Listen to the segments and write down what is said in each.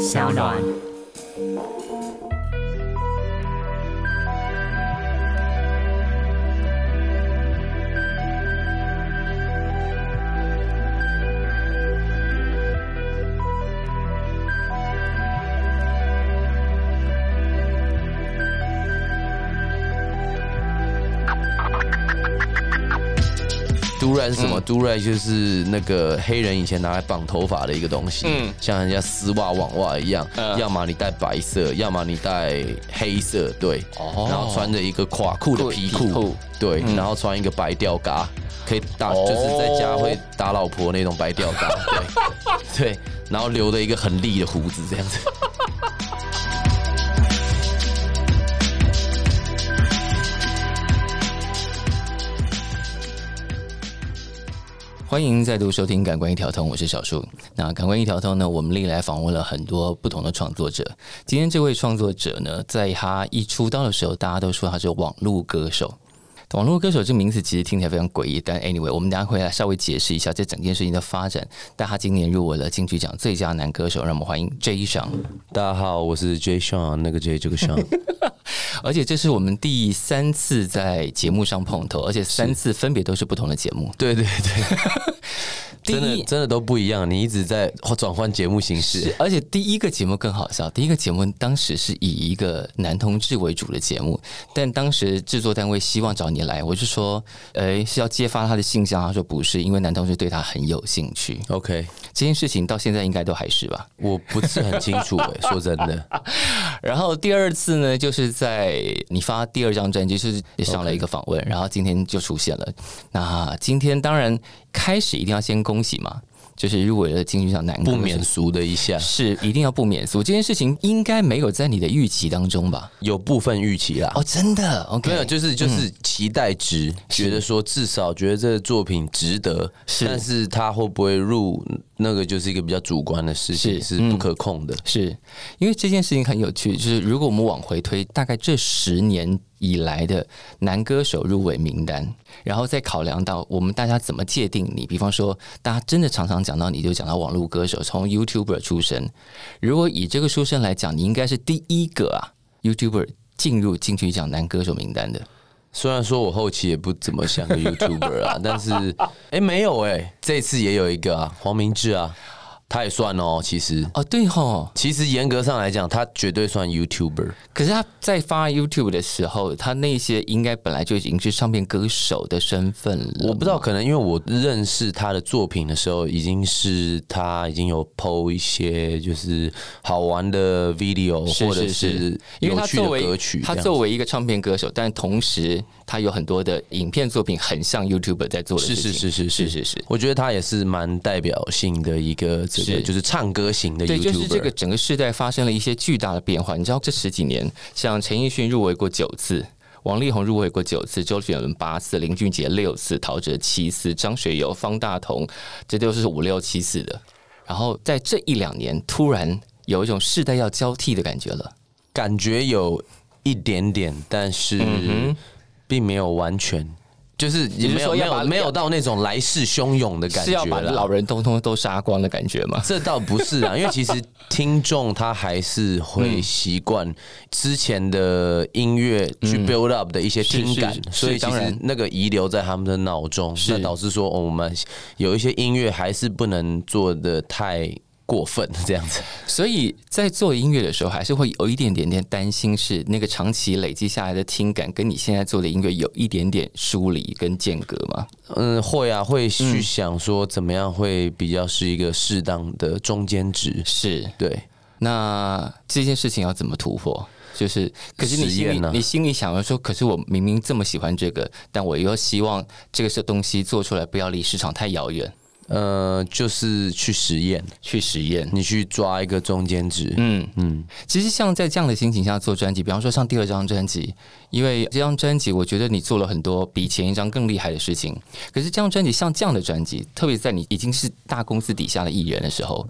小暖。都瑞是什么？都瑞就是那个黑人以前拿来绑头发的一个东西，嗯。像人家丝袜、网袜一样，嗯。要么你戴白色，要么你戴黑色，对，哦。然后穿着一个垮裤的皮裤，皮对，嗯。然后穿一个白吊嘎，可以打，哦。就是在家会打老婆那种白吊嘎，对，对，然后留了一个很立的胡子这样子。欢迎再度收听《感官一条通》，我是小树。那《感官一条通》呢，我们历来访问了很多不同的创作者。今天这位创作者呢，在他一出道的时候，大家都说他是网络歌手。网络歌手这名字其实听起来非常诡异，但 anyway，我们等下会来稍微解释一下这整件事情的发展。但他今年入围了金曲奖最佳男歌手，让我们欢迎 J 上。大家好，我是 J Sean，那个 J 这个 Sean，而且这是我们第三次在节目上碰头，而且三次分别都是不同的节目。对 对对，真的真的都不一样，你一直在转换节目形式，。而且第一个节目更好笑。第一个节目当时是以一个男同志为主的节目，但当时制作单位希望找你来，我就说，呃，是要揭发他的性向。他说不是，因为男同志对他很有兴趣。OK，这件事情到现在应该都还是吧。我不是很清楚哎、说真的，然后第二次呢，就是在你发第二张专辑，就是也上了一个访问然后今天就出现了。那今天当然开始一定要先恭喜嘛，就是入围了金曲奖男歌不免俗的一下，是一定要不免俗，这件事情应该没有在你的预期当中吧？有部分预期啦。哦，真的，OK，没有，就是就是期待值，觉得说至少觉得这个作品值得，是。但是他会不会入那个就是一个比较主观的事情，是。是不可控的。是。因为这件事情很有趣，就是如果我们往回推，大概这十年以来的男歌手入围名单，然后再考量到我们大家怎么界定你，比方说，大家真的常常讲到你就讲到网络歌手，从 YouTuber 出身，如果以这个出身来讲，你应该是第一个啊 YouTuber 进入金曲奖男歌手名单的。虽然说我后期也不怎么像个 YouTuber 啊，但是哎、没有哎、这次也有一个啊，黄明志啊，他也算哦，其实。哦，对吼，其实严格上来讲，他绝对算 YouTuber。可是他在发 YouTube 的时候，他那些应该本来就已经是唱片歌手的身份了。我不知道，可能因为我认识他的作品的时候，已经是他已经有 PO 一些就是好玩的 video 是或者是有趣的他作为歌曲。他作为一个唱片歌手，但同时他有很多的影片作品，很像 YouTuber 在做的事情。是是是是是是是。我觉得他也是蛮代表性的一个这个是就是唱歌型的 YouTuber。对，就是这个整个世代发生了一些巨大的变化。你知道，这十几年，像陈奕迅入围过九次，王力宏入围过九次，周杰伦八次，林俊杰六次，陶喆七次，张学友、方大同，这都是五六七次的。然后在这一两年，突然有一种世代要交替的感觉了。感觉有一点点，但是嗯并没有完全，就是也没有没有没有到那种来势汹涌的感觉是要把啦老人通通都杀光的感觉吗？这倒不是啊，因为其实听众他还是嗯会习惯之前的音乐去 build up 的一些听感，所以当然。实那个遗留在他们的脑中，那导致说、哦我们有一些音乐还是不能做的太过分这样子。所以在做音乐的时候，还是会有一点点点担心，是那个长期累积下来的听感，跟你现在做的音乐有一点点疏离跟间隔吗？嗯，会啊，会去想说怎么样会比较是一个适当的中间值。是，对，那这件事情要怎么突破？就是，可是你心里、你心里想要说，可是我明明这么喜欢这个，但我又希望这个是东西做出来不要离市场太遥远，呃，就是去实验，去实验。你去抓一个中间值。嗯，嗯，其实像在这样的心情下做专辑，比方说像第二张专辑，因为这张专辑我觉得你做了很多比前一张更厉害的事情。可是这张专辑像这样的专辑，特别在你已经是大公司底下的艺人的时候，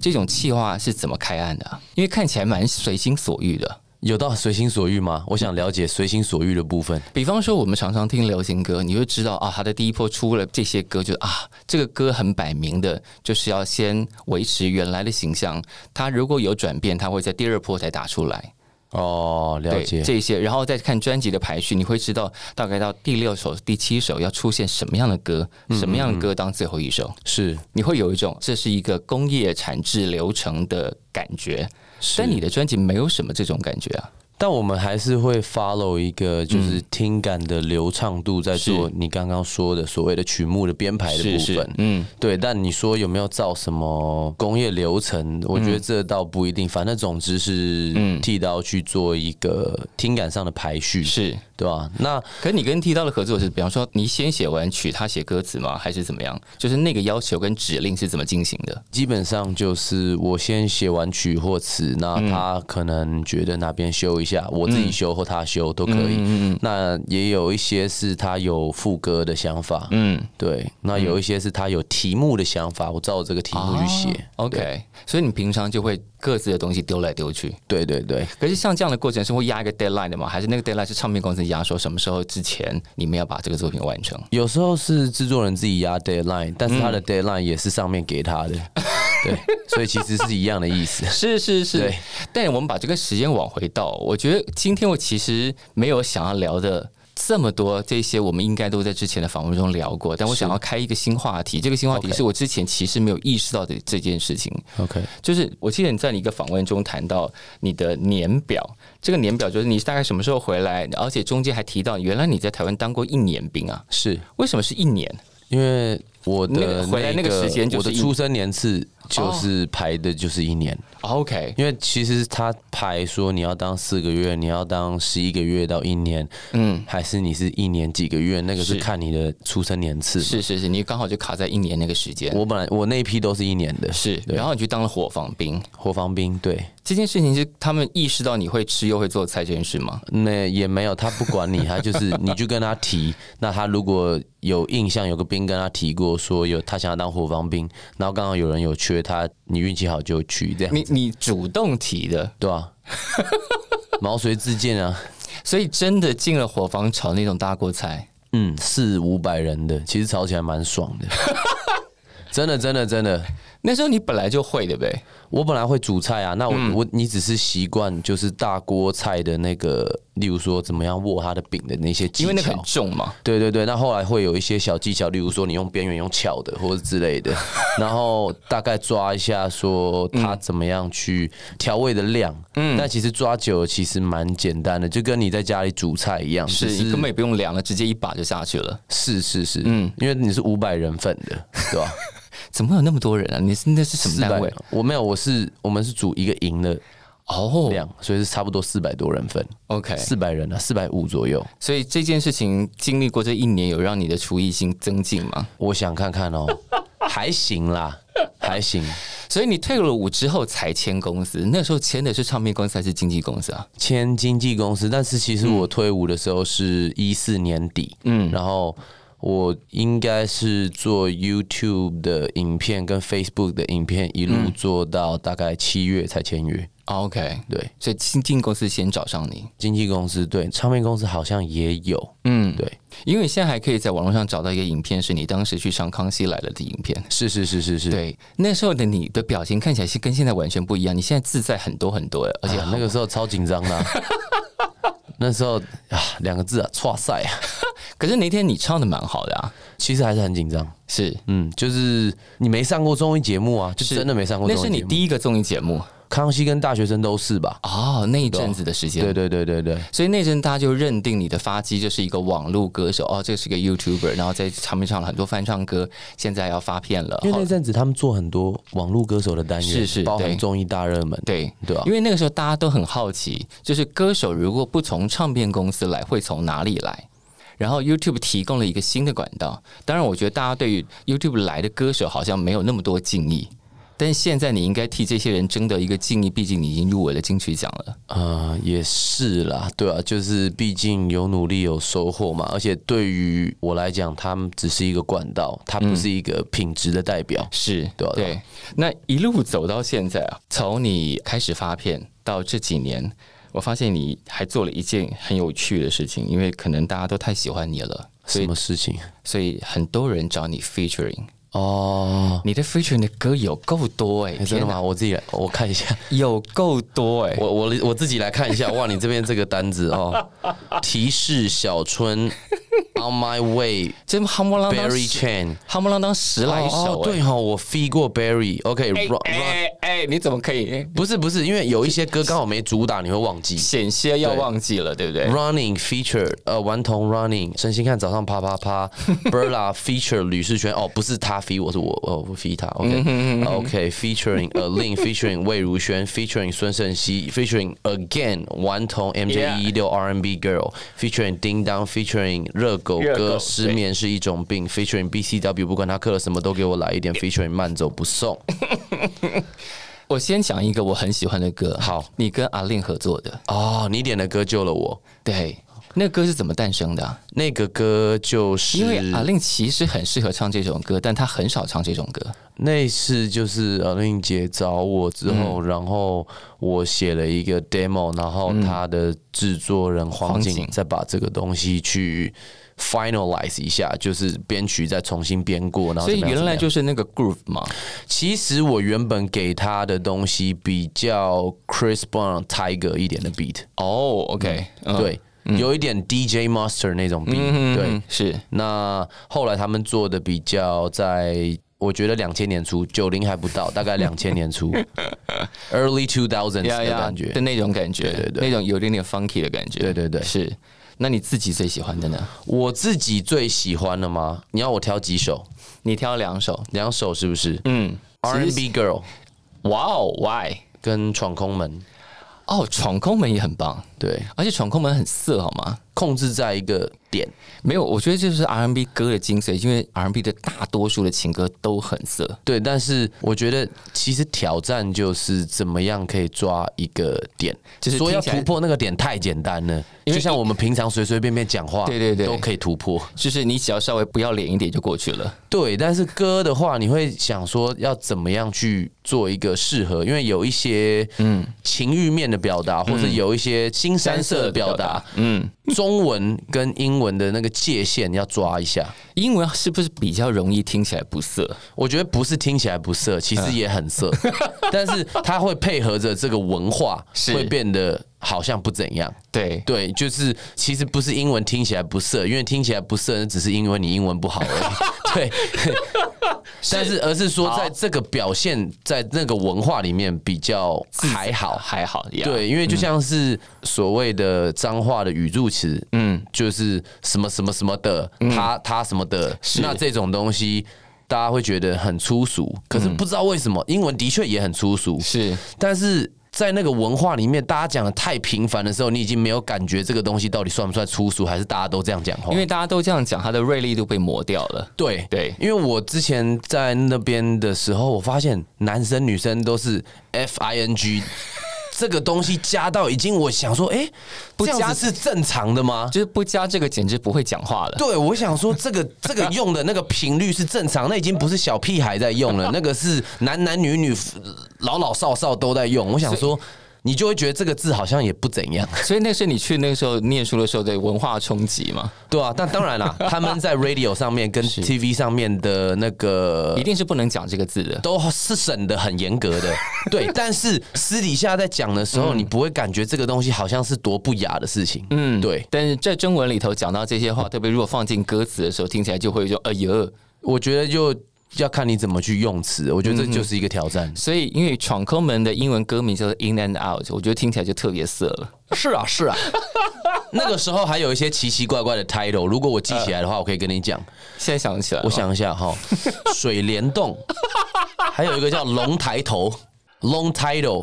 这种企划是怎么开案的啊、因为看起来蛮随心所欲的。有到随心所欲吗？我想了解随心所欲的部分。比方说，我们常常听流行歌，你会知道啊，他的第一波出了这些歌，就啊，这个歌很摆明的，就是要先维持原来的形象。他如果有转变，他会在第二波才打出来。哦，了解。这些，然后再看专辑的排序，你会知道大概到第六首、第七首要出现什么样的歌，什么样的歌当最后一首，是你会有一种这是一个工业产制流程的感觉。是但你的专辑没有什么这种感觉啊。但我们还是会 follow 一个就是听感的流畅度，在做你刚刚说的所谓的曲目的编排的部分。嗯，对，但你说有没有造什么工业流程？我觉得这倒不一定。反正总之是剃刀去做一个听感上的排序，是。对吧？那可是你跟剃刀的合作是，比方说你先写完曲，他写歌词吗？还是怎么样？就是那个要求跟指令是怎么进行的？基本上就是我先写完曲或词，那他可能觉得哪边修一下，我自己修或他修都可以。那也有一些是他有副歌的想法，嗯，对。那有一些是他有题目的想法，我照这个题目去写。OK，所以你平常就会各自的东西丢来丢去。对对对，可是像这样的过程是会压一个 deadline 的吗？还是那个 deadline 是唱片公司压说什么时候之前你们要把这个作品完成？有时候是制作人自己压 deadline，但是他的 deadline 也是上面给他的，对，所以其实是一样的意思。是是是对，但我们把这个时间往回倒，我觉得今天我其实没有想要聊的。这么多这些，我们应该都在之前的访问中聊过，但我想要开一个新话题。这个新话题是我之前其实没有意识到的这件事情。OK，就是我记得你在你一个访问中谈到你的年表，这个年表就是你大概什么时候回来，而且中间还提到原来你在台湾当过一年兵啊？是为什么是一年？因为我那的个回来那个时间就是一我的出生年次就是排的就是一年。OK，因为其实他排说你要当四个月，你要当十一个月到一年，嗯，还是你是一年几个月，那个是是看你的出生年次。是是是，你刚好就卡在一年那个时间。我本来我那一批都是一年的，是，然后你去当了火防兵。火防兵，对，这件事情是他们意识到你会吃又会做菜这件事吗？那也没有，他不管你，他就是 你就跟他提，那他如果有印象，有个兵跟他提过说有他想要当火防兵，然后刚好有人有缺他，你运气好就去这样，你你主动提的，对吧、毛遂自荐啊，所以真的进了伙房炒那种大锅菜。嗯，四五百人的，其实炒起来蛮爽的，真的真的真的。那时候你本来就会对不对？我本来会煮菜啊，那我、嗯我你只是习惯就是大锅菜的那个，例如说怎么样握它的饼的那些技巧，因为那个很重嘛。对对对，那后来会有一些小技巧，例如说你用边缘用巧的或者之类的，然后大概抓一下说它怎么样去调味的量，嗯，但其实抓久了其实蛮简单的，就跟你在家里煮菜一样，是根本也不用量了，直接一把就下去了。是是是，嗯，因为你是五百人份的，对吧？怎么会有那么多人啊？你是那是什么单位？，我没有，我是我们是组一个营的哦量，所以是差不多四百多人份，，OK，四百人啊，四百五左右。所以这件事情经历过这一年，有让你的厨艺性增进吗？我想看看哦，还行啦，还行。所以你退了伍之后才签公司，那时候签的是唱片公司还是经纪公司啊？签经纪公司，但是其实我退伍的时候是一四年底，嗯，然后我应该是做 YouTube 的影片跟 Facebook 的影片，一路做到大概七月才签约。OK，对，所以经纪公司先找上你，经纪公司对，唱片公司好像也有，嗯，对，因为你现在还可以在网络上找到一个影片，是你当时去上《康熙来了》的影片。是是是是是，对，那时候的你的表情看起来是跟现在完全不一样，你现在自在很多很多，而且啊，那个时候超紧张的啊、那时候啊，两个字啊，错赛啊，可是那天你唱的蛮好的啊，其实还是很紧张。是，嗯，就是你没上过综艺节目啊，就是。真的没上过那是你。第一个综艺节目康熙跟大学生都是吧？哦，那一阵子的时间，对对对对对，所以那阵大家就认定你的发迹就是一个网络歌手，哦，这是个 YouTuber，然后在唱片唱了很多翻唱歌，现在要发片了，哦因为那阵子他们做很多网络歌手的单元，是是对包含综艺大热门，对。对吧因？为那个时候大家都很好奇，就是歌手如果不从唱片公司来，会从哪里来？然后 YouTube 提供了一个新的管道。当然，我觉得大家对于 YouTube 来的歌手好像没有那么多敬意，但现在你应该替这些人争得一个敬意，毕竟你已经入围了金曲奖了。呃，也是啦，对啊，就是毕竟有努力有收获嘛，而且对于我来讲，他们只是一个管道，它不是一个品质的代表。是对。那一路走到现在啊，从你开始发片到这几年，我发现你还做了一件很有趣的事情，因为可能大家都太喜欢你了，所什么事情？所以很多人找你 featuring。哦，你的 featuring 的歌有够多哎、真的吗？我自己来，我看一下，有够多 哎、我我我自己来看一下。哇，你这边这个单子哦，提示小春，On My Way，这夯不啷当 Barry Chan，夯不啷当十来首、哦，对哈、我飞过哎哎，你怎么可以？不是不是，因为有一些歌刚好没主打，你会忘记。险些要忘记了，对不对？Running feature，呃，顽童 Running，陈星汉早上啪啪啪，Berla feature 吕世轩，哦，不是他 f 我是我，哦，我 f 他，OK，OK，featuring、a Lin featuring 魏如萱，featuring 孙盛熙，featuring again 顽童 MJ 一六 R&B Girl featuring 叮当 featuring 热狗热狗哥失眠是一种病，featuring BCW 不管他刻了什么都给我来一点，featuring 慢走不送。我先讲一个我很喜欢的歌，好，你跟阿令合作的，哦，你点的歌救了我。对，那个歌是怎么诞生的啊、那个歌就是因为阿令其实很适合唱这种歌，但他很少唱这种歌。那次就是阿令姐找我之后，嗯。然后我写了一个 demo，然后他的制作人黄黄景。景再把这个东西去 finalize 一下，就是编曲再重新编过，然后所以原来就是那个 groove 嘛。其实我原本给他的东西比较 Chris Brown Tiger 一点的 beat，哦，OK，嗯。对，有一点 DJ Master 那种 beat，对。嗯，是那后来他们做的比较在。我觉得两千年初，九零还不到，大概两千年初，early two thousands 的感觉的。那种感觉，对对对那种有点点 funky 的感觉。对对对是。那你自己最喜欢的呢？我自己最喜欢的吗？你要我挑几首？你挑两首。两首是不是嗯，？R&B Girl 哇哦，Why？跟闯空门，哦，闯空门也很棒，对，而且闯空门很色，好吗？控制在一个点。没有，我觉得这就是 R&B 歌的精髓，因为 R&B 的大多数的情歌都很色。对，但是我觉得其实挑战就是怎么样可以抓一个点，就是说要突破那个点太简单了，因为就像我们平常随随便便讲话，对对对都可以突破。就是你只要稍微不要脸一点就过去了。对，但是歌的话，你会想说要怎么样去做一个适合，因为有一些嗯情欲面的表达，或者有一些新三色的表达，嗯，中文跟英文的那个界限要抓一下。英文是不是比较容易听起来不色？我觉得不是听起来不色，其实也很色，但是它会配合着这个文化，会变得好像不怎样。对，对，就是其实不是英文听起来不色，因为听起来不色，只是因为你英文不好而已。对，但是而是说在这个表现，在那个文化里面比较还好。还好。对，因为就像是所谓的脏话的语助词，嗯，就是什么什么什么的，他他什么的，那这种东西。大家会觉得很粗俗，可是不知道为什么，英文的确也很粗俗，是但是在那个文化里面，大家讲的太频繁的时候，你已经没有感觉这个东西到底算不算粗俗，还是大家都这样讲话？因为大家都这样讲，它的锐利度被磨掉了。对对因为我之前在那边的时候，我发现男生女生都是 F I N G。这个东西加到已经，我想说，哎、不加是正常的吗？就是不加这个，简直不会讲话了。对，我想说，这个这个用的那个频率是正常，那已经不是小屁孩在用了，那个是男男女女、老老少少都在用。我想说，你就会觉得这个字好像也不怎样，所以那是你去那个时候念书的时候的文化冲击嘛？对啊。但当然啦，他们在 radio 上面跟 TV 上面的那个一定是不能讲这个字的。都是审的很严格的，对。但是私底下在讲的时候，你不会感觉这个东西好像是多不雅的事情，嗯，对。但是在中文里头讲到这些话，特别如果放进歌词的时候，听起来就会说哎呦。我觉得就要看你怎么去用词，我觉得这就是一个挑战。所以因为闯空门的英文歌名叫做 In and Out，我觉得听起来就特别色了。是啊，是啊。那个时候还有一些奇奇怪怪的 title，如果我记起来的话，我可以跟你讲。现在想起来，我想一下哈，水帘洞，还有一个叫龙抬头，long title，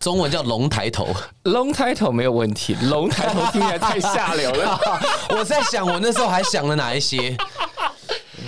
中文叫龙抬头。Long title 没有问题，龙抬头听起来太下流了。我在想，我那时候还想了哪一些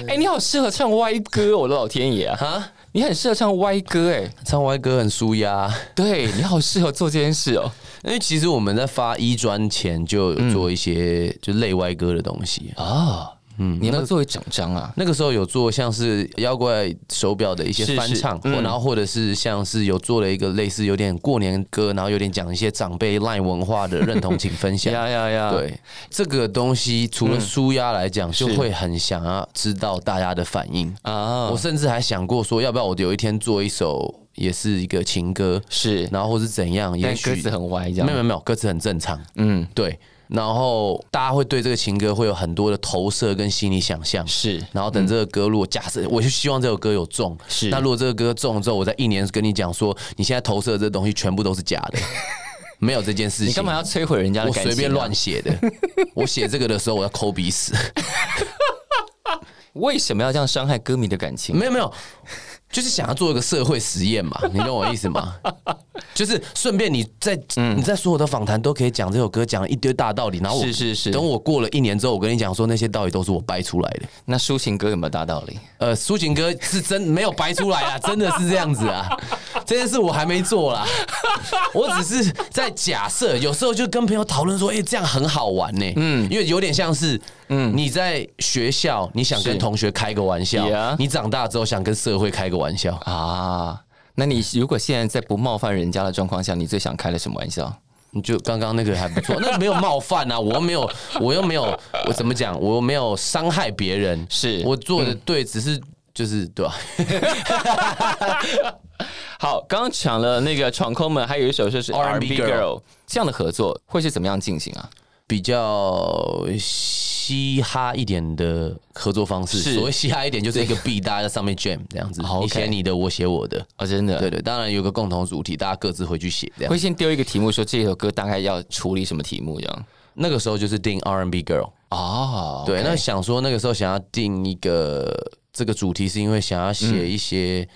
哎、你好适合唱歪歌，我的老天爷啊！哈？你很适合唱歪歌，哎，唱歪歌很舒压，对你好适合做这件事哦。因为其实我们在发一专前就有做一些就类歪歌的东西。啊，嗯，你有没有作为奖章啊？那个时候有做像是妖怪手表的一些是是翻唱，然后或者是像是有做了一个类似有点过年歌，然后有点讲一些长辈赖文化的认同，请分享。呀呀呀！，对这个东西，除了舒压来讲，是就会很想要知道大家的反应。啊，我甚至还想过说，要不要我有一天做一首也是一个情歌，是，然后或是怎样，也许但歌词很歪，这样没有没有没有，歌词很正常。嗯，对，然后大家会对这个情歌会有很多的投射跟心理想象。是然后等这个歌，如果假设我就希望这首歌有中，是那如果这个歌中了之后，我在一年跟你讲说，你现在投射的这东西全部都是假的，没有这件事情。你干嘛要摧毁人家的我感情、啊？随便乱写的。我写这个的时候，我要抠鼻屎。为什么要这样伤害歌迷的感情？没有没有，就是想要做一个社会实验嘛，你懂我意思吗？就是顺便你在、嗯你在所有的访谈都可以讲这首歌，讲一堆大道理，然后我是是是等我过了一年之后，我跟你讲说那些道理都是我掰出来的。那抒情歌有没有大道理？呃，抒情歌是真没有掰出来啊，真的是这样子啊。这件事我还没做啦，我只是在假设，有时候就跟朋友讨论说，哎、这样很好玩呢、嗯，因为有点像是，嗯，你在学校你想跟同学开个玩笑 Yeah 你长大之后想跟社会开个玩笑。啊，那你如果现在在不冒犯人家的状况下，你最想开的什么玩笑？你就刚刚那个还不错，那没有冒犯啊，我又没有，我又没有，我怎么讲？我又没有伤害别人，是我做的对，只是就是对吧、好，刚刚讲了那个闯空门，还有一首就是 R&B Girl，这样的合作会是怎么样进行啊？比较嘻哈一点的合作方式。所谓嘻哈一点，就是一个 B，大家在上面 jam 这样子，你写你的，我写我的。哦，真的，对对，当然有个共同主题，大家各自回去写这样会。先丢一个题目，说这首歌大概要处理什么题目，这样。那个时候就是定 R&B girl，哦，对，那想说那个时候想要定一个这个主题，是因为想要写一些。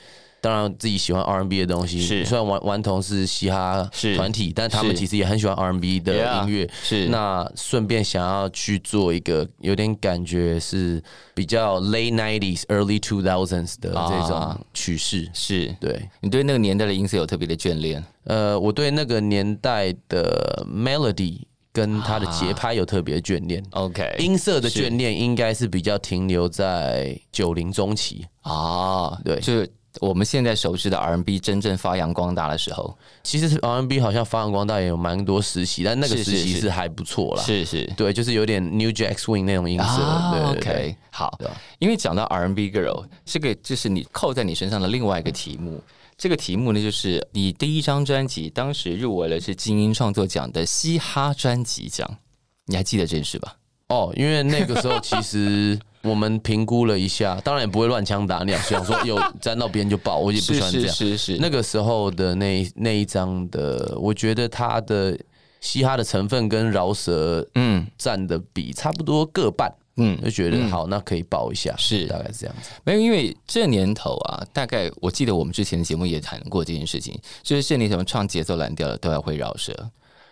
当然，自己喜欢 R&B 的东西。是虽然顽顽童是嘻哈是团体，但他们其实也很喜欢 R&B 的音乐。是那顺便想要去做一个有点感觉是比较 late nineties early two thousands 的这种啊曲式。是对，你对那个年代的音色有特别的眷恋呃，我对那个年代的 melody 跟它的节拍有特别眷恋。？OK，音色的眷恋应该是比较停留在九零中期。啊，对就是我们现在熟知的 R&B 真正发扬光大的时候，其实 R&B 好像发扬光大也有蛮多实习，但那个是是是实习是还不错啦。是是对，就是有点 New Jack Swing 那种音色。啊对对对，OK，好因为讲到 R&B Girl，这个就是你扣在你身上的另外一个题目。这个题目呢，就是你第一张专辑当时入围了是金鹰创作奖的嘻哈专辑奖，你还记得这件事吧？哦，因为那个时候其实我们评估了一下，当然也不会乱枪打鸟，想说有沾到边就爆，我也不喜欢这样。是是。是，那个时候的那那一张的，我觉得它的嘻哈的成分跟饶舌嗯。占的比差不多各半，嗯，就觉得好，那可以报一下，是。大概是这样子。没有，因为这年头啊，大概我记得我们之前的节目也谈过这件事情，就是这年头唱节奏蓝调的都要会饶舌，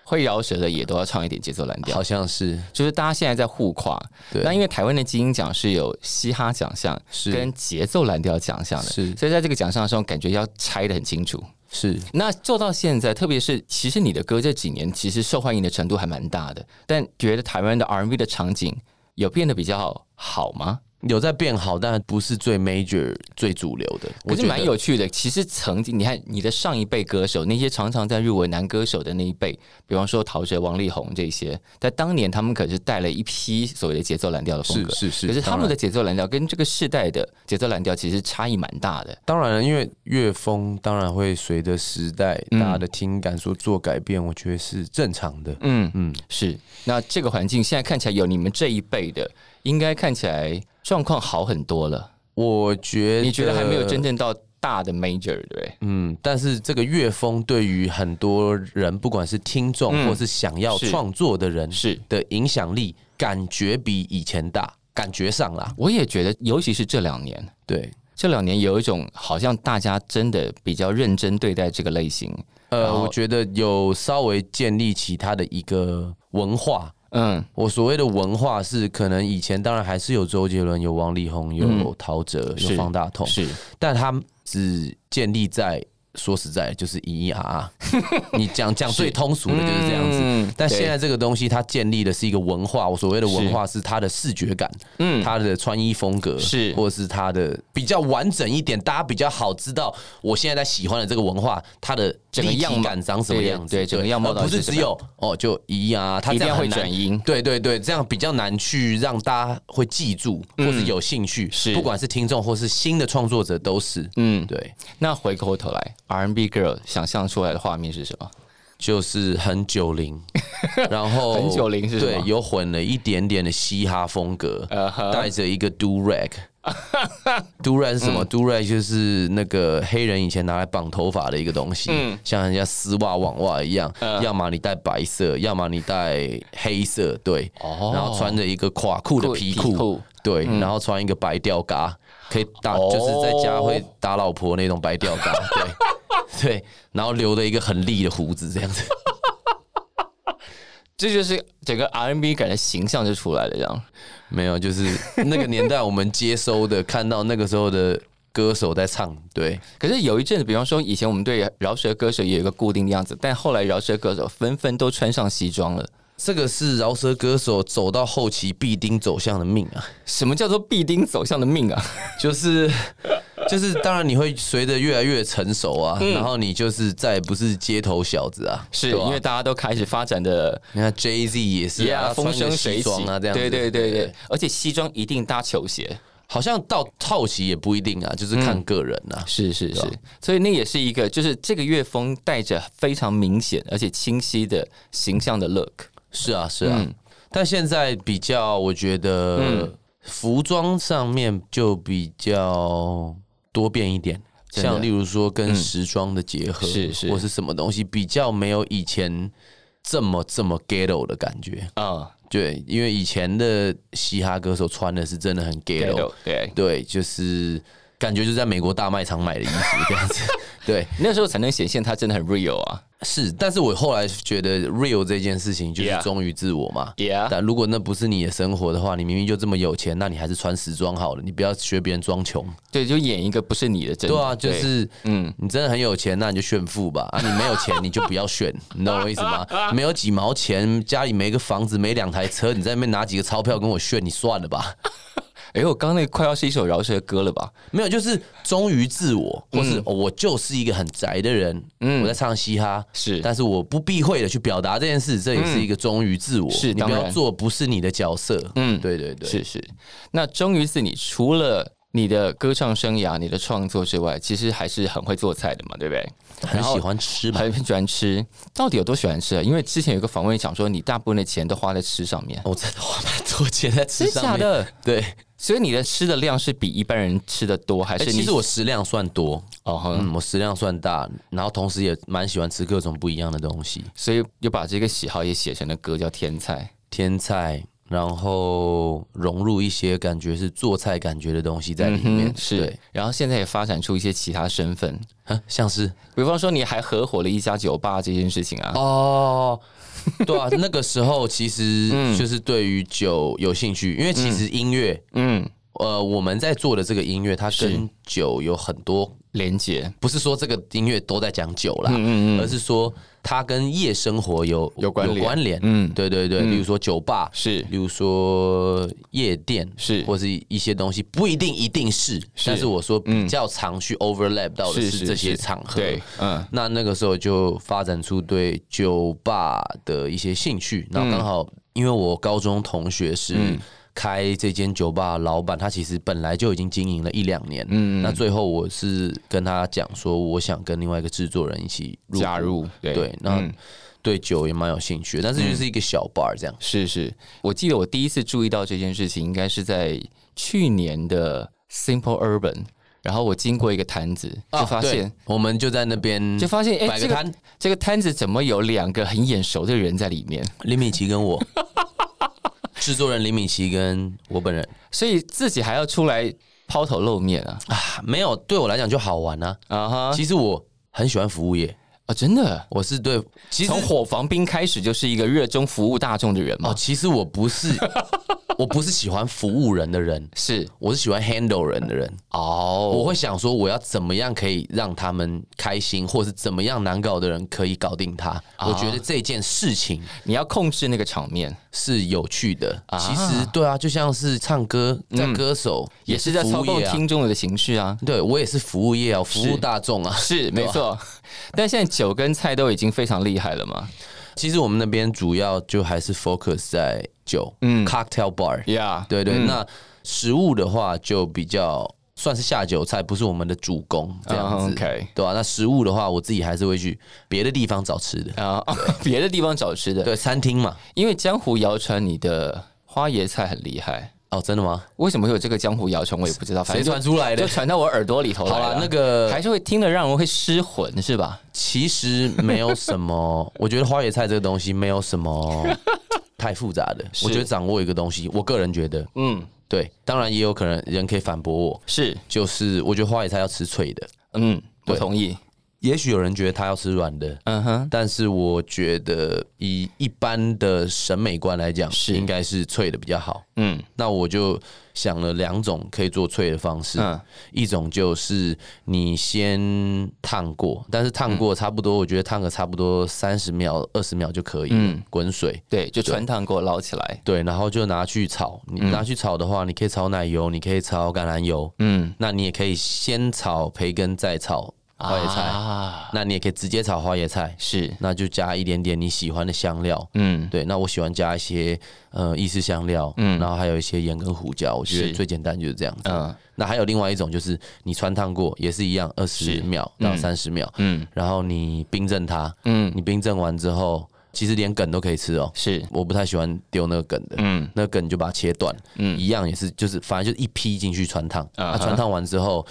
会饶舌的也都要唱一点节奏蓝调好。像是就是大家现在在互夸，对那因为台湾的金鹰奖是有嘻哈奖项是跟节奏蓝调奖项的，是所以在这个奖项上感觉要拆的很清楚。是，那做到现在，特别是其实你的歌这几年其实受欢迎的程度还蛮大的，但觉得台湾的 R&B 的场景有变得比较好吗？有在变好，但不是最 major 最主流的。我觉得蛮有趣的。其实曾经你看你的上一辈歌手，那些常常在入围男歌手的那一辈，比方说陶喆、王力宏这些，在当年他们可是带了一批所谓的节奏蓝调的风格。是是是可是他们的节奏蓝调跟这个世代的节奏蓝调其实差异蛮大的。当然了，因为乐风当然会随着时代大家的听感所做改变，我觉得是正常的。嗯嗯，是。那这个环境现在看起来有你们这一辈的，应该看起来状况好很多了。我觉得你觉得还没有真正到大的 major 对不对？嗯，但是这个乐风对于很多人，不管是听众嗯或是想要是创作的人，是的影响力，感觉比以前大，感觉上啦。我也觉得，尤其是这两年，对，这两年有一种好像大家真的比较认真对待这个类型。呃，我觉得有稍微建立起它的一个文化。嗯，我所谓的文化是，可能以前当然还是有周杰伦、有王力宏、有嗯。陶喆、是。有方大同，是。但他只建立在说实在就是咿咿啊啊，你讲讲最通俗的就是这样子。嗯但现在这个东西，它建立的是一个文化。我所谓的文化是它的视觉感，嗯，它的穿衣风格是或者是它的比较完整一点，大家比较好知道我现在在喜欢的这个文化，它的整个样感长什么样子。对对整个样貌而不是只有哦就咿呀，它一定要会这样会转音对对对，这样比较难去让大家会记住，或是有兴趣。嗯是不管是听众或是新的创作者都是。嗯，对，那回过头来，R&B girl 想象出来的画面是什么？就是很九零，然后很九零是对，有混了一点点的嘻哈风格带着一个 do rag。do rag 是什嗯么、d o rag 就是那个黑人以前拿来绑头发的一个东西，嗯。像人家丝袜、网袜一样，呃要么你戴白色，要么你戴黑色，对，哦。然后穿着一个垮裤的皮裤，对，然后穿一个白吊嘎，可以打，哦就是在家会打老婆那种白吊打，对 对，然后留了一个很立的胡子，这样子。这就是整个 R&B 感的形象就出来了，这样。没有，就是那个年代我们接收的，看到那个时候的歌手在唱，对，可是有一阵子，比方说以前我们对饶舌歌手也有一个固定的样子，但后来饶舌歌手纷纷都穿上西装了。这个是饶舌歌手走到后期必定走向的命啊，什么叫做必定走向的命啊？就是就是，当然你会随着越来越成熟啊，然后你就是再也不是街头小子啊，是因为大家都开始发展的你看 Jay Z 也是风生水起。啊，这样子，对对对对，而且西装一定搭球鞋，好像到套期也不一定啊，就是看个人啊。是是是。所以那也是一个，就是这个乐风带着非常明显而且清晰的形象的 look。是啊，是啊。嗯。但现在比较，我觉得服装上面就比较多变一点，像例如说跟时装的结合，是是。或是什么东西，比较没有以前这么这么 ghetto 的感觉。啊。对，因为以前的嘻哈歌手穿的是真的很 ghetto，，ghetto，对，对，就是感觉就在美国大卖场买的衣服这样子。对，那时候才能显现他真的很 real 啊。是，但是我后来觉得 real 这件事情就是忠于自我嘛。Yeah，但如果那不是你的生活的话，你明明就这么有钱，那你还是穿时装好了，你不要学别人装穷。对，就演一个不是你的真的。对啊，就是嗯，你真的很有钱，那你就炫富吧。啊，你没有钱，你就不要炫，你懂我意思吗？没有几毛钱，家里没个房子，没两台车，你在那边拿几个钞票跟我炫，你算了吧。哎，我刚刚那快要是一首饶舌歌了吧？没有，就是忠于自我，或嗯是、哦我就是一个很宅的人，嗯我在唱嘻哈，是但是我不避讳的去表达这件事，这也是一个忠于自我。是你不要做不是你的角色。嗯嗯，对对对，是是。那忠于自你，除了你的歌唱生涯、你的创作之外，其实还是很会做菜的嘛，对不对？很喜欢吃嘛。很喜欢吃，到底有多喜欢吃啊？因为之前有个访问讲说，你大部分的钱都花在吃上面，我真的花蛮多钱在吃上面。真的？对，所以你的吃的量是比一般人吃的多，还哎、是你？其实我食量算多，哦哼，嗯，我食量算大，然后同时也蛮喜欢吃各种不一样的东西，所以又把这个喜好也写成了歌，叫《天菜天菜，然后融入一些感觉是做菜感觉的东西在里面。嗯是对，然后现在也发展出一些其他身份，啊像是比方说你还合伙了一家酒吧这件事情啊。哦。对啊，那个时候其实就是对于酒有兴趣，因为其实音乐，嗯，呃，我们在做的这个音乐，它跟酒有很多连接不是说这个音乐都在讲酒啦，嗯嗯嗯。而是说它跟夜生活有有关联。有关联。嗯。对对对，比如说酒吧，是。比如说夜店，是。或是一些东西，不一定一定是，但是我说比较常去 overlap 到的是这些场合。对，嗯。那那个时候就发展出对酒吧的一些兴趣，然后刚好因为我高中同学是开这间酒吧的老板，他其实本来就已经经营了一两年，嗯，那最后我是跟他讲说，我想跟另外一个制作人一起入加入对。对，那嗯。对酒也蛮有兴趣，但是就是一个小 bar 这样。是是，我记得我第一次注意到这件事情，应该是在去年的 Simple Urban，然后我经过一个摊子，就发现、我们就在那边就发现，哎、这个摆个摊，这个摊子怎么有两个很眼熟的人在里面？李敏琪跟我，制作人李敏琪跟我本人所以自己还要出来抛头露面啊！啊，没有对我来讲就好玩啊。啊哈，其实我很喜欢服务业，啊，真的。我是对，其实从火防兵开始就是一个热衷服务大众的人嘛哦，其实我不是，我不是喜欢服务人的人，是我是喜欢 handle 人的人。哦，我会想说，我要怎么样可以让他们开心，或者是怎么样难搞的人可以搞定他。啊我觉得这件事情你要控制那个场面，是有趣的。啊其实对啊，就像是唱歌，在歌手、也是在操控。听众的情绪啊。对我也是服务业啊，服务大众啊。是没错，但现在酒跟菜都已经非常厉害了嘛。其实我们那边主要就还是 focus 在酒，嗯，cocktail bar。Yeah，对对，嗯那食物的话就比较算是下酒菜，不是我们的主攻这样子。对啊，那食物的话，我自己还是会去别的地方找吃的。啊，别的地方找吃的，对，餐厅嘛。因为江湖谣传你的花椰菜很厉害。哦，真的吗？为什么会有这个江湖谣传，我也不知道。反谁传出来的就？传到我耳朵里头来好了。啦，那个还是会听得让人会失魂，是吧？其实没有什么，我觉得花椰菜这个东西没有什么太复杂的。我觉得掌握一个东西，我个人觉得，嗯，对，当然也有可能人可以反驳我，是，就是我觉得花野菜要吃脆的，嗯，我同意。也许有人觉得他要吃软的，嗯哼，但是我觉得以一般的审美观来讲，是。应该是脆的比较好。嗯。那我就想了两种可以做脆的方式，嗯。一种就是你先烫过，但是烫过差不多，我觉得烫个差不多三十秒、二十秒就可以了，嗯。滚水。对，就穿烫给我捞起来。对，然后就拿去炒。你拿去炒的话，你可以炒奶油，你可以炒橄榄油，嗯，那你也可以先炒培根，再炒花椰菜。啊，那你也可以直接炒花椰菜，是，那就加一点点你喜欢的香料。嗯，对，那我喜欢加一些呃意式香料，嗯，然后还有一些盐跟胡椒，我觉得最简单就是这样子。嗯。那还有另外一种就是你穿烫过，也是一样，二十秒到三十秒，嗯。然后你冰镇它，嗯，你冰镇完之后，其实连梗都可以吃哦。是，我不太喜欢丢那个梗的，嗯。那个梗你就把它切断，嗯。一样也是就是反正就是一批进去穿烫，啊哈那穿烫完之后，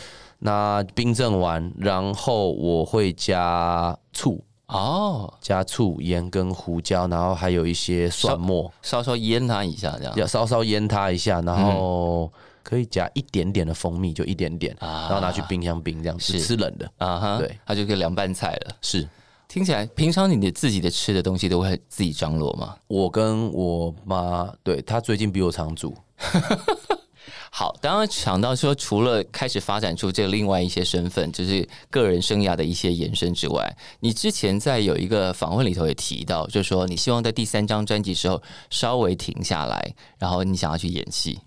那冰镇完，然后我会加醋。哦，加醋、盐跟胡椒，然后还有一些蒜末，稍稍腌它一下，这样。要稍稍腌它一下，然后可以加一点点的蜂蜜，就一点点，啊然后拿去冰箱冰，这样是是吃冷的。啊哈，对，它就可以凉拌菜了。是听起来，平常你的自己的吃的东西都会自己张罗吗？我跟我妈，对她最近比我常煮，好，刚刚想到说，除了开始发展出这另外一些身份，就是个人生涯的一些延伸之外，你之前在有一个访问里头也提到，就是说你希望在第三张专辑时候稍微停下来，然后你想要去演戏。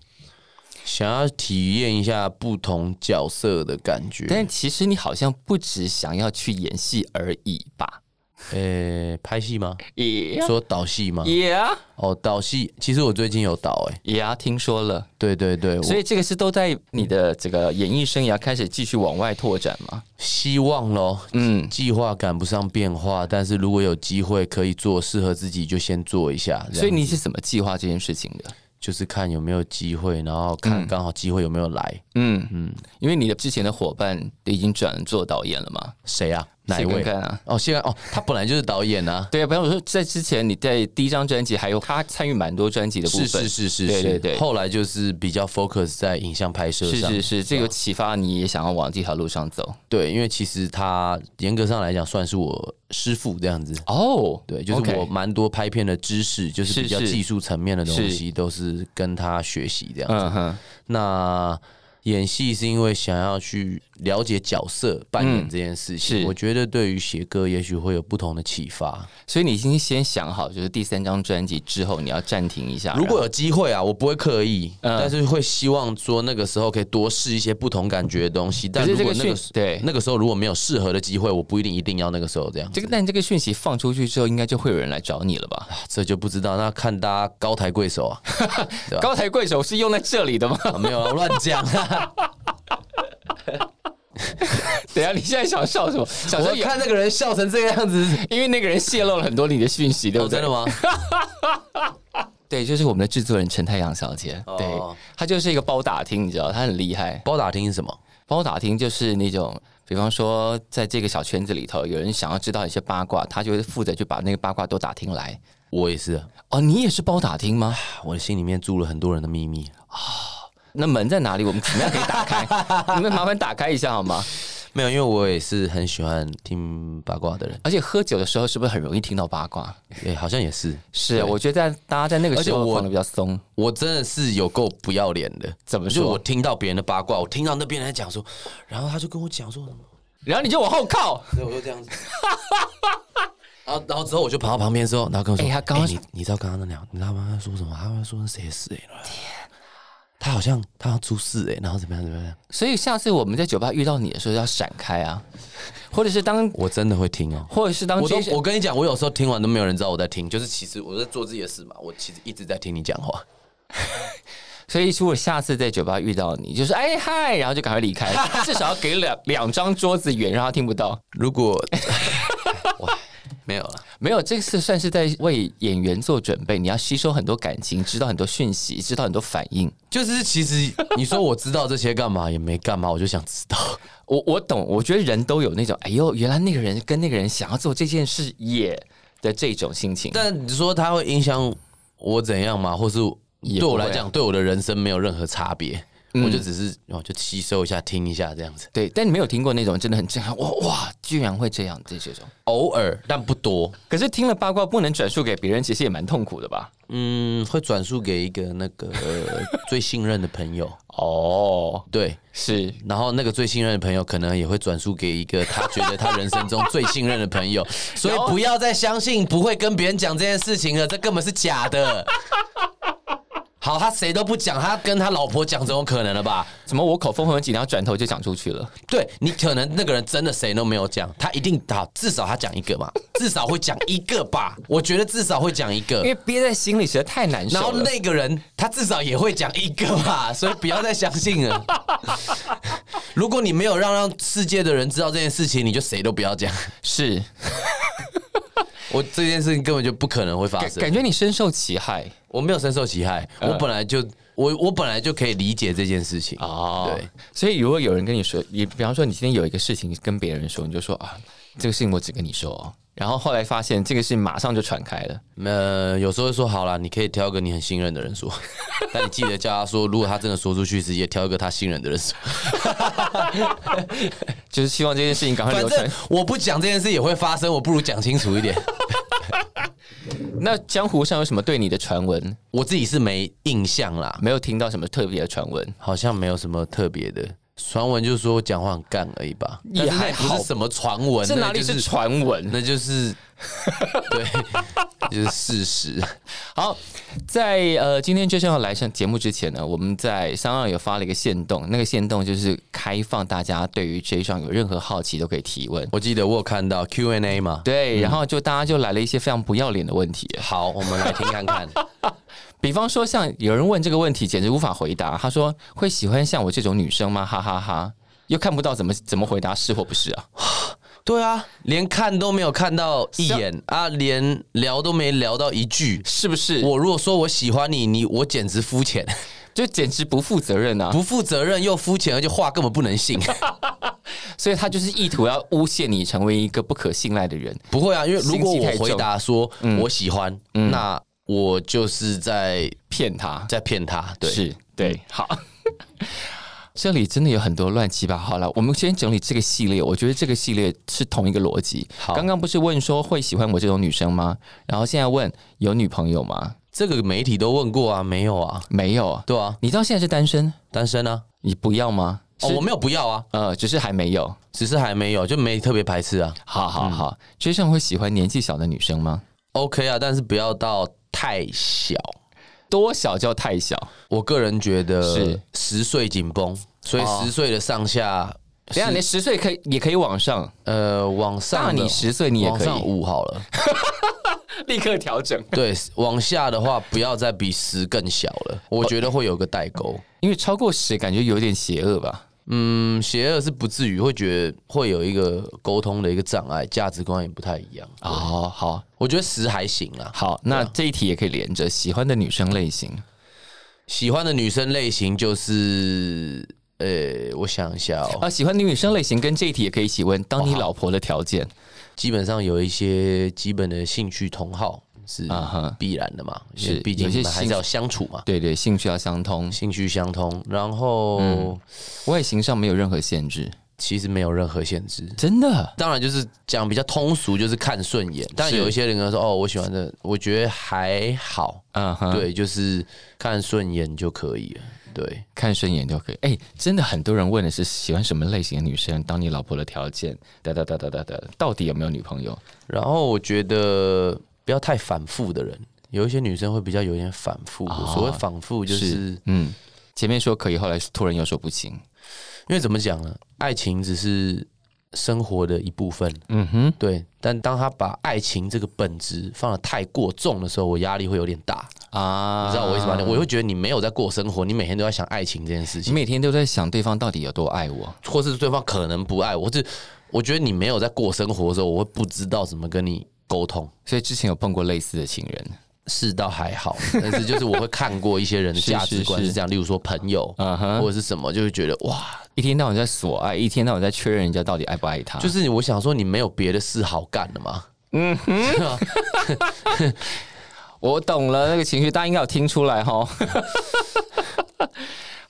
想要体验一下不同角色的感觉。但其实你好像不只想要去演戏而已吧？呃，拍戏吗？也说导戏吗？也啊哦，导戏，其实我最近有导，哎，也啊，听说了，对对对，所以这个是都在你的这个演艺生涯开始继续往外拓展嘛？希望咯。嗯，计划赶不上变化，但是如果有机会可以做适合自己，就先做一下。所以你是怎么计划这件事情的？就是看有没有机会，然后看刚好机会有没有来。嗯嗯，因为你的之前的伙伴已经转做导演了嘛？谁啊？哪一位？看啊？哦，现在哦，他本来就是导演啊。对啊，比方说在之前你在第一张专辑，还有他参与蛮多专辑的部是分，是是是，是对对对后来就是比较 focus 在影像拍摄上。是是是，这个启发你也想要往这条路上走对，因为其实他严格上来讲算是我师傅这样子。哦。对，就是我蛮多拍片的知识，就是比较技术层面的东西，都是跟他学习这样子。嗯哼，那演戏是因为想要去了解角色扮演这件事情，是我觉得对于写歌也许会有不同的启发。所以你已经先想好，就是第三张专辑之后你要暂停一下。如果有机会啊，我不会刻意，嗯但是会希望说那个时候可以多试一些不同感觉的东西。但是这个如果那个讯对那个时候如果没有适合的机会，我不一定一定要那个时候这样。这个，但这个讯息放出去之后，应该就会有人来找你了吧？这就不知道，那看大家高抬贵手啊，高抬贵手是用在这里的吗？啊没有啊乱讲啊。等下，你现在想笑什么？想说我看那个人笑成这个样子，因为那个人泄露了很多你的讯息，对不哦，对？真的吗？对，就是我们的制作人陈太阳小姐，对哦，她就是一个包打听，你知道，她很厉害。包打听是什么？包打听就是那种，比方说，在这个小圈子里头，有人想要知道一些八卦，他就会负责去把那个八卦都打听来。我也是，哦，你也是包打听吗？我的心里面住了很多人的秘密。那门在哪里？我们怎么样可以打开？你们麻烦打开一下好吗？没有，因为我也是很喜欢听八卦的人，而且喝酒的时候是不是很容易听到八卦？哎、好像也是。是，我觉得在大家在那个时候放的比较松。我真的是有够不要脸的，怎么说就我听到别人的八卦，我听到那边人在讲说，然后他就跟我讲说什么，然后你就往后靠，所以我就这样子。然后，然后之后我就跑到旁边之后，然后跟我说：“哎他刚你你知道刚刚那两，你知道吗？他说什么？他说是谁的事？哎，天，他好像他要出事哎，然后怎么样怎么样？所以下次我们在酒吧遇到你的时候要闪开啊，或者是当，我真的会听哦。或者是当我都我跟你讲，我有时候听完都没有人知道我在听，就是其实我在做自己的事嘛，我其实一直在听你讲话。所以如果下次在酒吧遇到你，就是哎嗨，然后就赶快离开，至少要给两两张桌子远，让他听不到。如果哇没有了，没有，这次算是在为演员做准备，你要吸收很多感情，知道很多讯息，知道很多反应。就是其实你说我知道这些干嘛也没干嘛，我就想知道。我我懂，我觉得人都有那种，哎呦，原来那个人跟那个人想要做这件事也的这种心情。但你说它会影响我怎样吗？或是对我来讲，对我的人生没有任何差别，我就只是哦，就吸收一下、听一下这样子，对，但你没有听过那种真的很震撼，哇哇，居然会这样这些种。偶尔但不多。可是听了八卦不能转述给别人，其实也蛮痛苦的吧？嗯，会转述给一个那个呃最信任的朋友，哦，对，是然后那个最信任的朋友可能也会转述给一个他觉得他人生中最信任的朋友，所以不要再相信不会跟别人讲这件事情了，这根本是假的。好，他谁都不讲，他跟他老婆讲，总有可能了吧？怎么？我口风很紧，然后转头就讲出去了。对你可能那个人真的谁都没有讲，他一定好，至少他讲一个嘛，至少会讲一个吧？我觉得至少会讲一个因。为憋在心里实在太难受然后。那个人他至少也会讲一个吧，所以不要再相信了。如果你没有让让世界的人知道这件事情，你就谁都不要讲。是 我这件事情根本就不可能会发生。感感觉你深受其害我没有深受其害，我本来就我我本来就可以理解这件事情。哦对，所以如果有人跟你说，你比方说你今天有一个事情跟别人说，你就说啊，这个事情我只跟你说哦。然后后来发现这个事情马上就传开了，呃，有时候会说好了，你可以挑个你很信任的人说，但你记得叫他说，如果他真的说出去直接挑一个他信任的人说。就是希望这件事情赶快流传。我不讲这件事也会发生，我不如讲清楚一点。那江湖上有什么对你的传闻？我自己是没印象啦，没有听到什么特别的传闻？好像没有什么特别的传闻，就是说我讲话很干而已吧，也还好是什么传闻，这哪里是传闻？那就是 对，就是事实。好，在呃今天就像要来上节目之前呢，我们在三二有发了一个线动，那个线动就是开放大家对于这一上有任何好奇都可以提问。我记得我有看到 Q&A 嘛，对，然后就大家就来了一些非常不要脸的问题，好，我们来听看看。比方说像有人问这个问题简直无法回答，他说会喜欢像我这种女生吗？哈哈哈又看不到怎么怎么回答是或不是啊？对啊，连看都没有看到一眼啊，连聊都没聊到一句。是不是？我如果说我喜欢你，你我简直肤浅，就简直不负责任啊！不负责任又肤浅，而且话根本不能信。所以他就是意图要诬陷你成为一个不可信赖的人。不会啊，因为如果我回答说我喜欢，那我就是在骗他，在骗他。对，是对，好。这里真的有很多乱七八糟了。我们先整理这个系列，我觉得这个系列是同一个逻辑。刚刚不是问说会喜欢我这种女生吗？然后现在问有女朋友吗？这个媒体都问过啊，没有啊，没有啊。对啊，你知道现在是单身，单身啊。你不要吗？哦，我没有不要啊，呃，只是还没有。只是还没有，就没特别排斥啊。好好好，追上会喜欢年纪小的女生吗？OK 啊，但是不要到太小。多小叫太小？我个人觉得是十岁紧绷，所以哦十岁的上下，等一下，你十岁可以也可以往上，呃，往上那你十岁你也可往上以五好了。立刻调整，对，往下的话不要再比十更小了，我觉得会有个代沟。因为超过十感觉有点邪恶吧？嗯，邪恶是不至于，会觉得会有一个沟通的一个障碍，价值观也不太一样。哦，好我觉得十还行啊。好，那这一题也可以连着喜欢的女生类型。喜欢的女生类型就是，呃，我想一下哦，啊，喜欢的女生类型跟这一题也可以一起问。当你老婆的条件，基本上有一些基本的兴趣同好是啊哈必然的嘛，是毕竟还是要相处嘛，对对，兴趣要相通，兴趣相通，然后、外形上没有任何限制。其实没有任何限制。真的当然，就是讲比较通俗，就是看顺眼。但有一些人说：“哦，我喜欢的，我觉得还好。嗯哼，对，就是看顺眼就可以了。对，看顺眼就可以。哎、真的很多人问的是喜欢什么类型的女生当你老婆的条件，哒哒哒哒哒哒，到底有没有女朋友？然后我觉得不要太反复的人，有一些女生会比较有点反复。哦所谓反复，就是嗯，前面说可以，后来突然又说不行。因为怎么讲呢？爱情只是生活的一部分，嗯哼，对。但当他把爱情这个本质放的太过重的时候，我压力会有点大。啊，你知道我意思吗？我会觉得你没有在过生活，你每天都在想爱情这件事情，你每天都在想对方到底有多爱我。或是对方可能不爱我，或是我觉得你没有在过生活的时候，我会不知道怎么跟你沟通。所以之前有碰过类似的情人，是倒还好，但是就是我会看过一些人的价值 观是是这样，例如说朋友或者是什么，就会觉得哇，一天到晚在索爱，一天到晚在确认人家到底爱不爱他。就是我想说你没有别的事好干了吗？嗯哼，我懂了那个情绪，大家应该有听出来哈。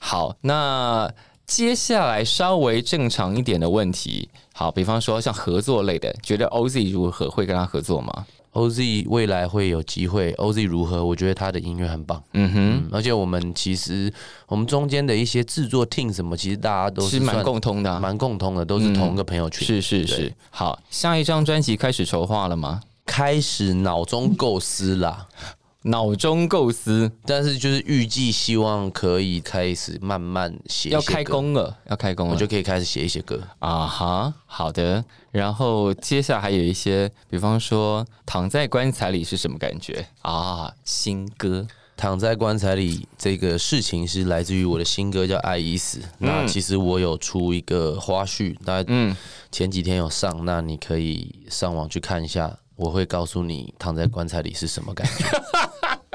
好，那接下来稍微正常一点的问题，好，比方说像合作类的，觉得 OZ 如何会跟他合作吗？OZ 未来会有机会，OZ 如何？我觉得他的音乐很棒，嗯哼，嗯，而且我们其实我们中间的一些制作 team 什么，其实大家都是蛮共通的啊、蛮共通的，都是同一个朋友圈。是是是。好，下一张专辑开始筹划了吗？开始脑中构思啦，脑中构思。但是就是预计希望可以开始慢慢写要开，工了，要开工了，我就可以开始写一些歌。啊哈，好的。然后接下来还有一些，比方说躺在棺材里是什么感觉？啊？新歌。躺在棺材里这个事情是来自于我的新歌叫《爱已死》，那其实我有出一个花絮，大概嗯。前几天有上，那你可以上网去看一下，我会告诉你躺在棺材里是什么感觉。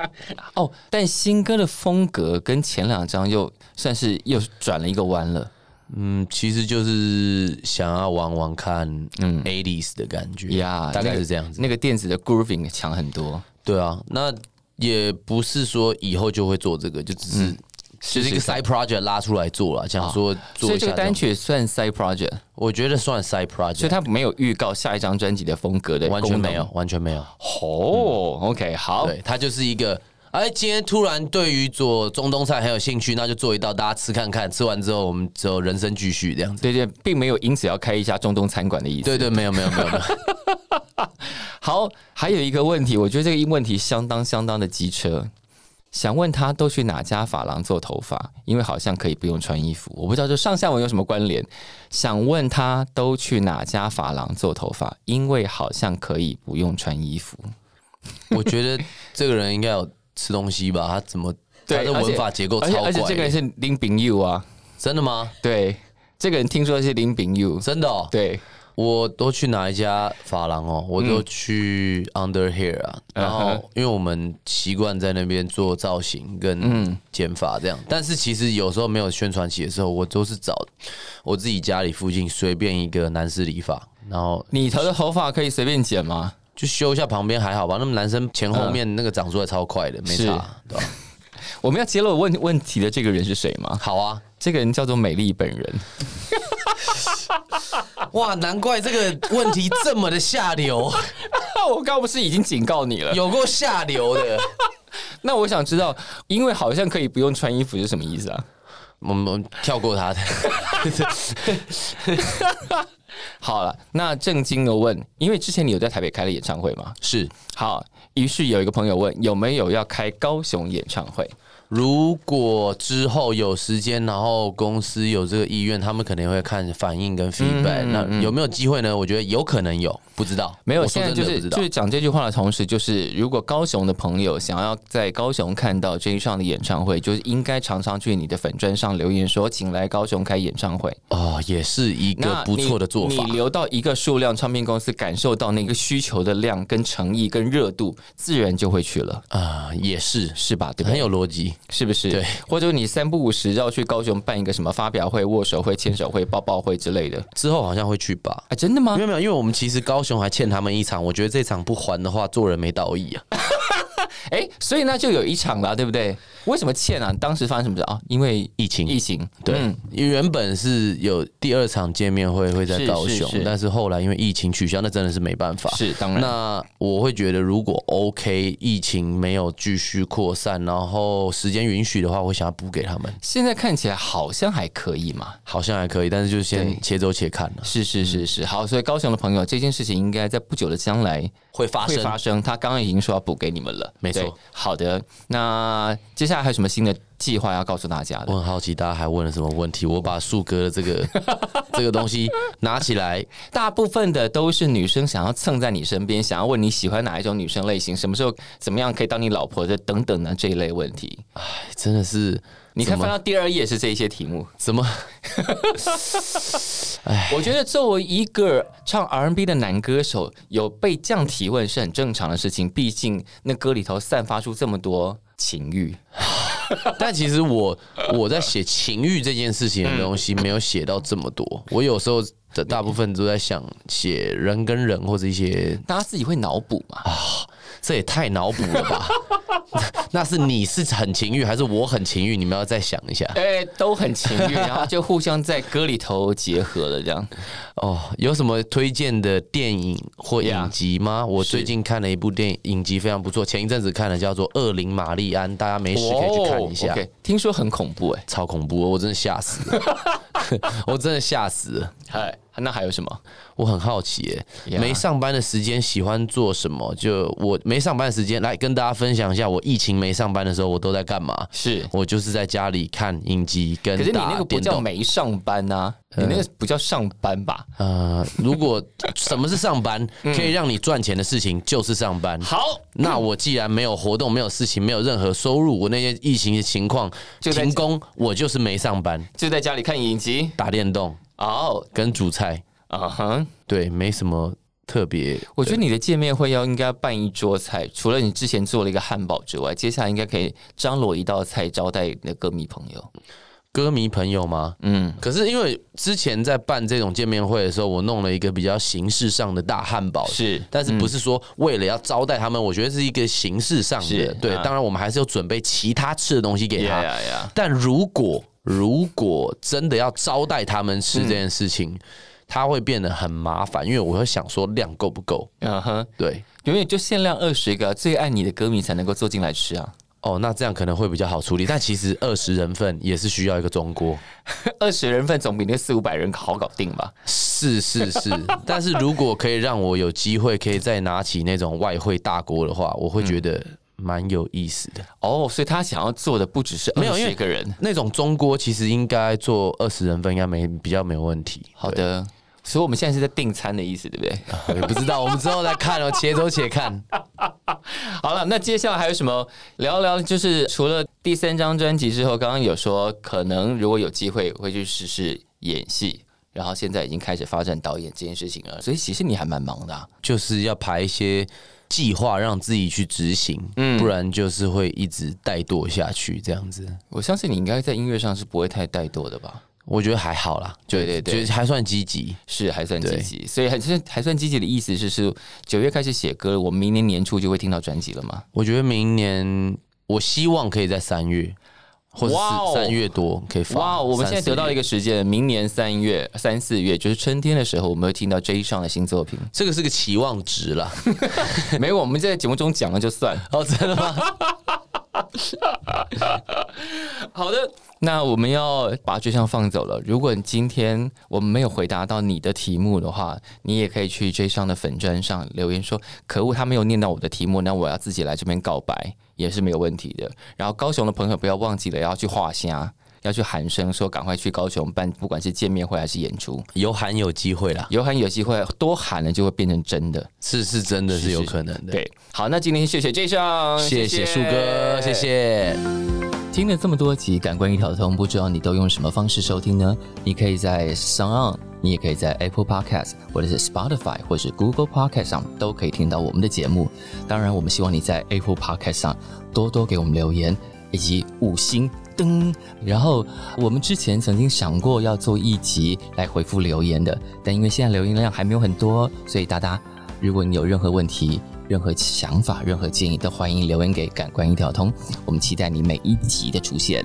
哦，但新歌的风格跟前两张又算是又转了一个弯了。嗯，其实就是想要玩玩看，嗯，eighties 的感觉呀大概那个是这样子。那个电子的 grooving 强很多，对啊，那也不是说以后就会做这个，就只是、就是一个 side project 拉出来做了，想说做所以这个单。曲算 side project，我觉得算 side project，所以它没有预告下一张专辑的风格的完全没有，。完全没有。哦、o k 好，对，它就是一个。哎，今天突然对于做中东菜很有兴趣，那就做一道大家吃看看。吃完之后，我们之后人生继续这样子。对对，并没有因此要开一家中东餐馆的意思。对对，没有没有没有没有。好，还有一个问题，我觉得这个问题相当相当的机车。想问他都去哪家发廊做头发？因为好像可以不用穿衣服，我不知道这上下文有什么关联。想问他都去哪家发廊做头发？因为好像可以不用穿衣服。我觉得这个人应该有吃东西吧？他怎么他的文法结构超怪的？而且这个人是林炳佑啊，真的吗？对，这个人听说是林炳佑，真的哦。对，我都去哪一家发廊哦？我都去 Under Hair 啊，然后因为我们习惯在那边做造型跟剪发这样，但是其实有时候没有宣传期的时候，我都是找我自己家里附近随便一个男士理发，然后你头的头发可以随便剪吗？就修一下旁边还好吧。那么男生前后面那个长出来超快的，没是差，对吧？我们要揭露问问题的这个人是谁吗？好啊，这个人叫做美丽本人。哇，难怪这个问题这么的下流，我刚不是已经警告你了？有够下流的。那我想知道，因为好像可以不用穿衣服是什么意思啊？我们跳过他的，好了，那正经的问，因为之前你有在台北开了演唱会吗？是好，于是有一个朋友问有没有要开高雄演唱会？如果之后有时间，然后公司有这个意愿，他们可能会看反应跟 feedback、那有没有机会呢？我觉得有可能有，不知道。没有，现在就是就是讲这句话的同时，就是如果高雄的朋友想要在高雄看到 J 上的演唱会，就是应该常常去你的粉砖上留言说，请来高雄开演唱会。哦，也是一个不错的做法留到一个数量，唱片公司感受到那个需求的量、跟诚意、跟热度，自然就会去了，啊、也是是吧？对不很？有逻辑。是不是？对，或者你三不五时要去高雄办一个什么发表会、握手会、牵手会、抱抱会之类的之后好像会去吧。啊？真的吗没？有没有，因为我们其实高雄还欠他们一场，我觉得这场不还的话，做人没道义啊。哎，所以那就有一场了，对不对？为什么欠啊？当时发生什么事啊？因为疫情，疫情，对，原本是有第二场见面会会在高雄，但是后来因为疫情取消，那真的是没办法。是当然。那我会觉得，如果 OK，疫情没有继续扩散，然后时间允许的话，我想要补给他们。现在看起来好像还可以嘛？好像还可以，但是就先且走且看了。是是是是，好，所以高雄的朋友，这件事情应该在不久的将来会发生。会发生。他刚刚已经说要补给你们了，没错。好的，那接下来还有什么新的？计划要告诉大家的，我很好奇，大家还问了什么问题？我把树哥的这个 这个东西拿起来，大部分的都是女生想要蹭在你身边，想要问你喜欢哪一种女生类型，什么时候怎么样可以当你老婆的等等的这一类问题。哎，真的是，你看翻到第二页是这些题目，怎么？哎，我觉得作为一个唱 R&B 的男歌手，有被这样提问是很正常的事情，毕竟那歌里头散发出这么多情欲。但其实我我在写情欲这件事情的东西没有写到这么多，我有时候的大部分都在想写人跟人或者一些大家自己会脑补嘛啊。这也太脑补了吧？那是你是很情欲，还是我很情欲？你们要再想一下。哎，都很情欲，然后就互相在歌里头结合了，这样。哦，有什么推荐的电影或影集吗？我最近看了一部电影影集，非常不错。前一阵子看了，叫做《恶灵玛丽安》，大家没事可以去看一下。听说很恐怖，哎，超恐怖，我真的吓死了，我真的吓死了。嗨。那还有什么？我很好奇，哎，没上班的时间喜欢做什么？就我没上班的时间，来跟大家分享一下，我疫情没上班的时候，我都在干嘛？是我就是在家里看影集，跟可是你那个不叫没上班呐，你那个不叫上班吧？呃，如果什么是上班，可以让你赚钱的事情就是上班。好，那我既然没有活动、没有事情、没有任何收入，我那些疫情的情况停工，我就是没上班，就在家里看影集、打电动。哦，跟主菜啊哈，对，没什么特别。我觉得你的见面会要应该办一桌菜，除了你之前做了一个汉堡之外，接下来应该可以张罗一道菜招待你的歌迷朋友。歌迷朋友吗？嗯，可是因为之前在办这种见面会的时候，我弄了一个比较形式上的大汉堡，是，但是不是说为了要招待他们，我觉得是一个形式上的。对，当然我们还是有准备其他吃的东西给他。但如果如果真的要招待他们吃这件事情，他会变得很麻烦，因为我会想说量够不够。嗯哼，对，永远就限量二十个，最爱你的歌迷才能够坐进来吃啊。哦，那这样可能会比较好处理，但其实二十人份也是需要一个中锅，二十人份总比那四五百人好搞定吧？是是是，但是如果可以让我有机会可以再拿起那种外汇大锅的话，我会觉得。蛮有意思的哦，所以他想要做的不只是没有一个人那种中锅，其实应该做二十人份，应该没比较没有问题。好的，所以我们现在是在订餐的意思，对不对？也不知道，我们之后再看哦，且走且看。好了，那接下来还有什么聊聊？就是除了第三张专辑之后，刚刚有说可能如果有机会会去试试演戏，然后现在已经开始发展导演这件事情了。所以其实你还蛮忙的，就是要排一些。计划让自己去执行，嗯，不然就是会一直怠惰下去这样子。我相信你应该在音乐上是不会太怠惰的吧？我觉得还好啦，对对对，还算积极，是还算积极。所以还算还算积极的意思是，是九月开始写歌，我明年年初就会听到专辑了吗？我觉得明年，我希望可以在三月。或者是三月多可以发。哇，我们现在得到一个时间，明年三月、三四月，就是春天的时候，我们会听到 J 上的新作品。这个是个期望值了，没有，我们在节目中讲了就算。哦，真的吗？好的，那我们要把追上放走了。如果今天我们没有回答到你的题目的话，你也可以去追上的粉砖上留言说：“可恶，他没有念到我的题目，那我要自己来这边告白。”也是没有问题的。然后高雄的朋友不要忘记了要去画虾，要去喊声说赶快去高雄办，不管是见面会还是演出，有喊有机会啦，有喊有机会，多喊了就会变成真的，是是真的是有可能的。对，好，那今天谢谢 J 上，谢谢树哥，谢谢。听了这么多集《感官一条通》，不知道你都用什么方式收听呢？你可以在 Sound，你也可以在 Apple Podcast，或者是 Spotify，或者是 Google Podcast 上都可以听到我们的节目。当然，我们希望你在 Apple Podcast 上多多给我们留言以及五星噔。然后，我们之前曾经想过要做一集来回复留言的，但因为现在留言量还没有很多，所以大家，如果你有任何问题，任何想法、任何建议，都欢迎留言给感官一条通。我们期待你每一集的出现。